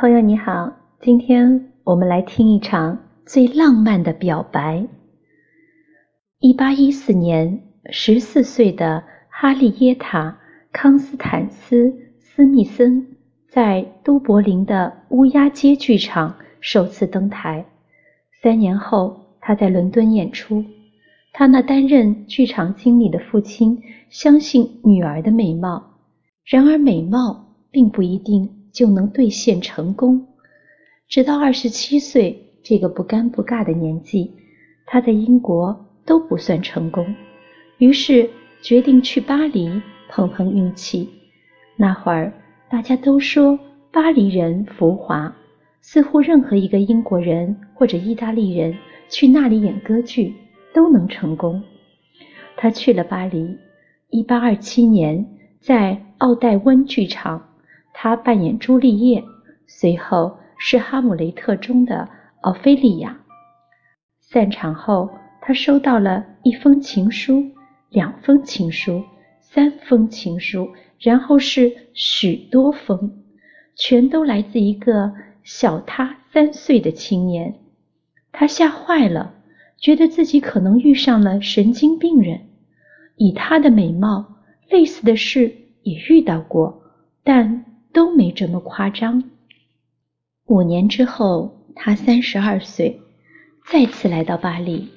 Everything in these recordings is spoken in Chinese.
朋友你好，今天我们来听一场最浪漫的表白。一八一四年，十四岁的哈利耶塔·康斯坦斯·斯密森在都柏林的乌鸦街剧场首次登台。三年后，他在伦敦演出。他那担任剧场经理的父亲相信女儿的美貌，然而美貌并不一定。就能兑现成功。直到二十七岁这个不尴不尬的年纪，他在英国都不算成功，于是决定去巴黎碰碰运气。那会儿大家都说巴黎人浮华，似乎任何一个英国人或者意大利人去那里演歌剧都能成功。他去了巴黎，一八二七年在奥黛温剧场。他扮演朱丽叶，随后是《哈姆雷特》中的奥菲利亚。散场后，他收到了一封情书、两封情书、三封情书，然后是许多封，全都来自一个小他三岁的青年。他吓坏了，觉得自己可能遇上了神经病人。以他的美貌，类似的事也遇到过，但。都没这么夸张。五年之后，他三十二岁，再次来到巴黎。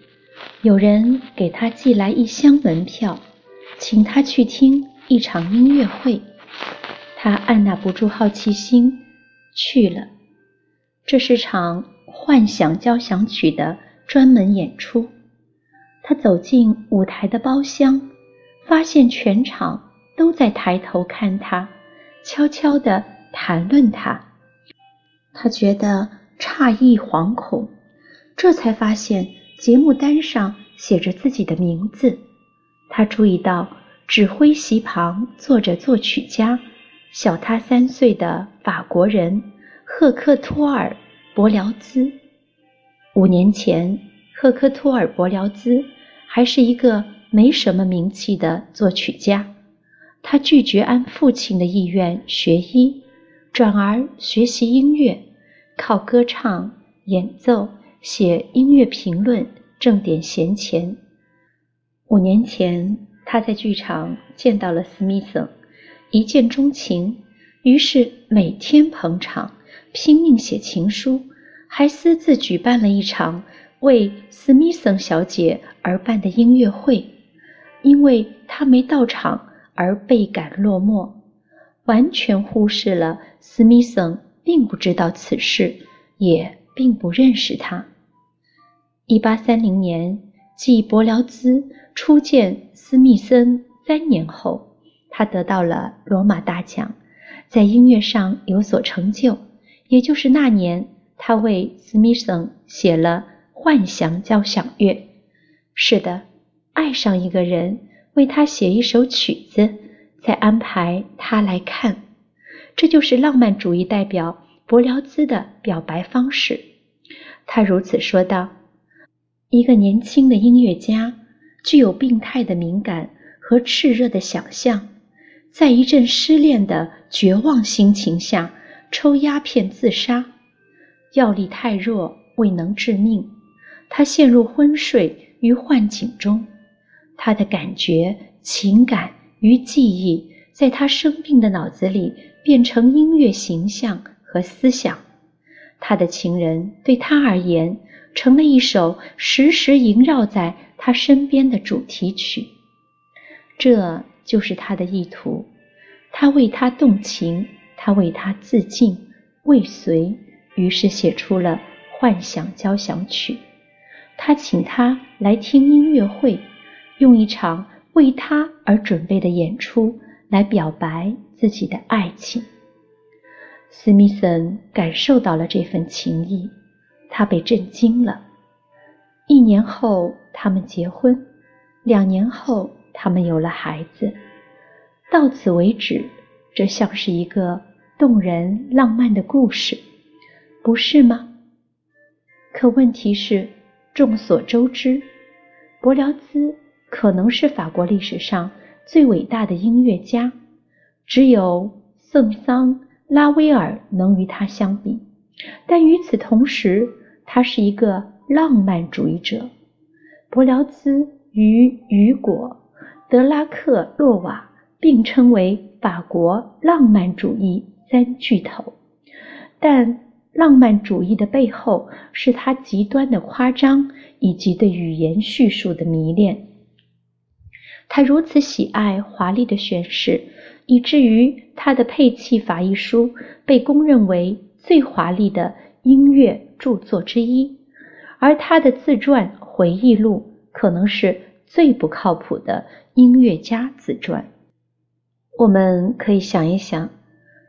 有人给他寄来一箱门票，请他去听一场音乐会。他按捺不住好奇心，去了。这是场幻想交响曲的专门演出。他走进舞台的包厢，发现全场都在抬头看他。悄悄地谈论他，他觉得诧异惶恐，这才发现节目单上写着自己的名字。他注意到指挥席旁坐着作曲家，小他三岁的法国人赫克托尔·伯辽兹。五年前，赫克托尔·伯辽兹还是一个没什么名气的作曲家。他拒绝按父亲的意愿学医，转而学习音乐，靠歌唱、演奏、写音乐评论挣点闲钱。五年前，他在剧场见到了斯密森，一见钟情，于是每天捧场，拼命写情书，还私自举办了一场为斯密森小姐而办的音乐会，因为他没到场。而倍感落寞，完全忽视了斯密森并不知道此事，也并不认识他。一八三零年，继伯辽兹初见斯密森三年后，他得到了罗马大奖，在音乐上有所成就。也就是那年，他为斯密森写了《幻想交响乐》。是的，爱上一个人。为他写一首曲子，再安排他来看，这就是浪漫主义代表伯辽兹的表白方式。他如此说道：“一个年轻的音乐家，具有病态的敏感和炽热的想象，在一阵失恋的绝望心情下抽鸦片自杀，药力太弱，未能致命，他陷入昏睡与幻境中。”他的感觉、情感与记忆，在他生病的脑子里变成音乐形象和思想。他的情人对他而言，成了一首时时萦绕在他身边的主题曲。这就是他的意图。他为他动情，他为他自尽、未遂，于是写出了《幻想交响曲》。他请他来听音乐会。用一场为他而准备的演出来表白自己的爱情。斯密森感受到了这份情谊，他被震惊了。一年后，他们结婚；两年后，他们有了孩子。到此为止，这像是一个动人浪漫的故事，不是吗？可问题是，众所周知，伯辽兹。可能是法国历史上最伟大的音乐家，只有圣桑拉威尔能与他相比，但与此同时，他是一个浪漫主义者。柏辽兹与雨果、德拉克洛瓦并称为法国浪漫主义三巨头，但浪漫主义的背后是他极端的夸张以及对语言叙述的迷恋。他如此喜爱华丽的宣誓，以至于他的《配器法》一书被公认为最华丽的音乐著作之一，而他的自传回忆录可能是最不靠谱的音乐家自传。我们可以想一想，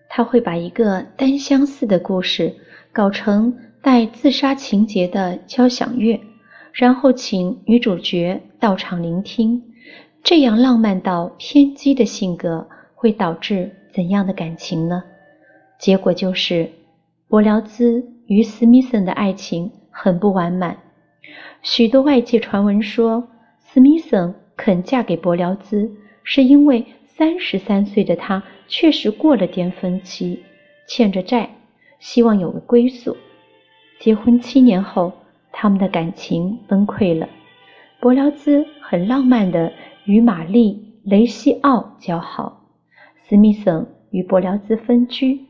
他会把一个单相思的故事搞成带自杀情节的交响乐，然后请女主角到场聆听。这样浪漫到偏激的性格会导致怎样的感情呢？结果就是，伯辽兹与史密森的爱情很不完满。许多外界传闻说，史密森肯嫁给伯辽兹，是因为三十三岁的他确实过了巅峰期，欠着债，希望有个归宿。结婚七年后，他们的感情崩溃了。伯辽兹很浪漫的。与玛丽·雷西奥交好，史密森与柏辽兹分居。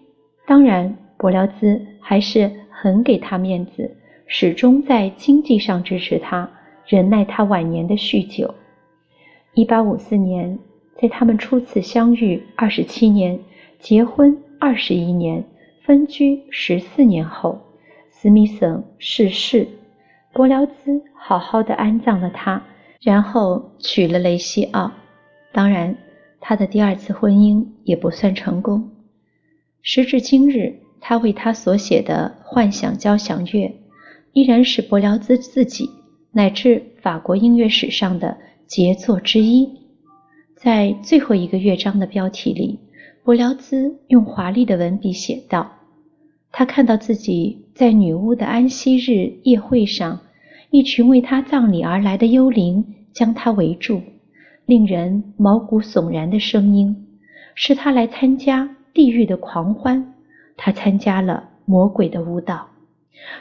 当然，柏辽兹还是很给他面子，始终在经济上支持他，忍耐他晚年的酗酒。一八五四年，在他们初次相遇二十七年、结婚二十一年、分居十四年后，史密森逝世，柏辽兹好好的安葬了他。然后娶了雷西奥，当然，他的第二次婚姻也不算成功。时至今日，他为他所写的《幻想交响乐》依然是柏辽兹自己乃至法国音乐史上的杰作之一。在最后一个乐章的标题里，柏辽兹用华丽的文笔写道：“他看到自己在女巫的安息日夜会上。”一群为他葬礼而来的幽灵将他围住，令人毛骨悚然的声音是他来参加地狱的狂欢。他参加了魔鬼的舞蹈。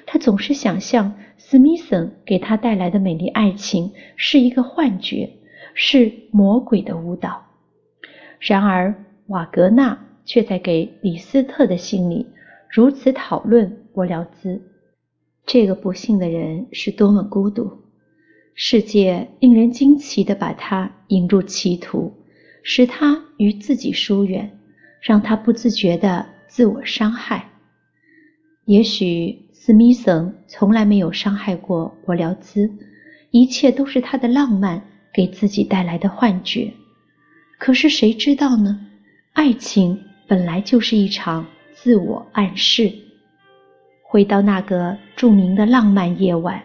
他总是想象史密森给他带来的美丽爱情是一个幻觉，是魔鬼的舞蹈。然而，瓦格纳却在给李斯特的信里如此讨论柏辽兹。这个不幸的人是多么孤独！世界令人惊奇地把他引入歧途，使他与自己疏远，让他不自觉地自我伤害。也许斯密森从来没有伤害过柏辽兹，一切都是他的浪漫给自己带来的幻觉。可是谁知道呢？爱情本来就是一场自我暗示。回到那个著名的浪漫夜晚，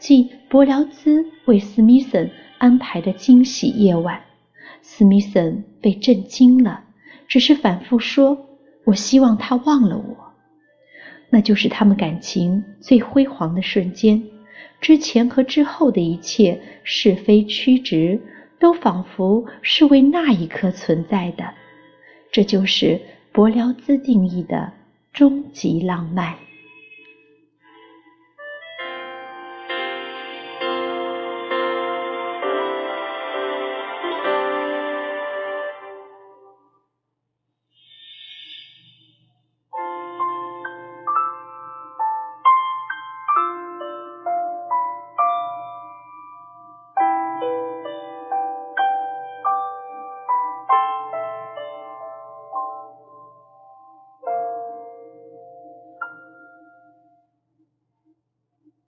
即伯辽兹为斯密森安排的惊喜夜晚，斯密森被震惊了，只是反复说：“我希望他忘了我。”那就是他们感情最辉煌的瞬间。之前和之后的一切是非曲直，都仿佛是为那一刻存在的。这就是伯辽兹定义的终极浪漫。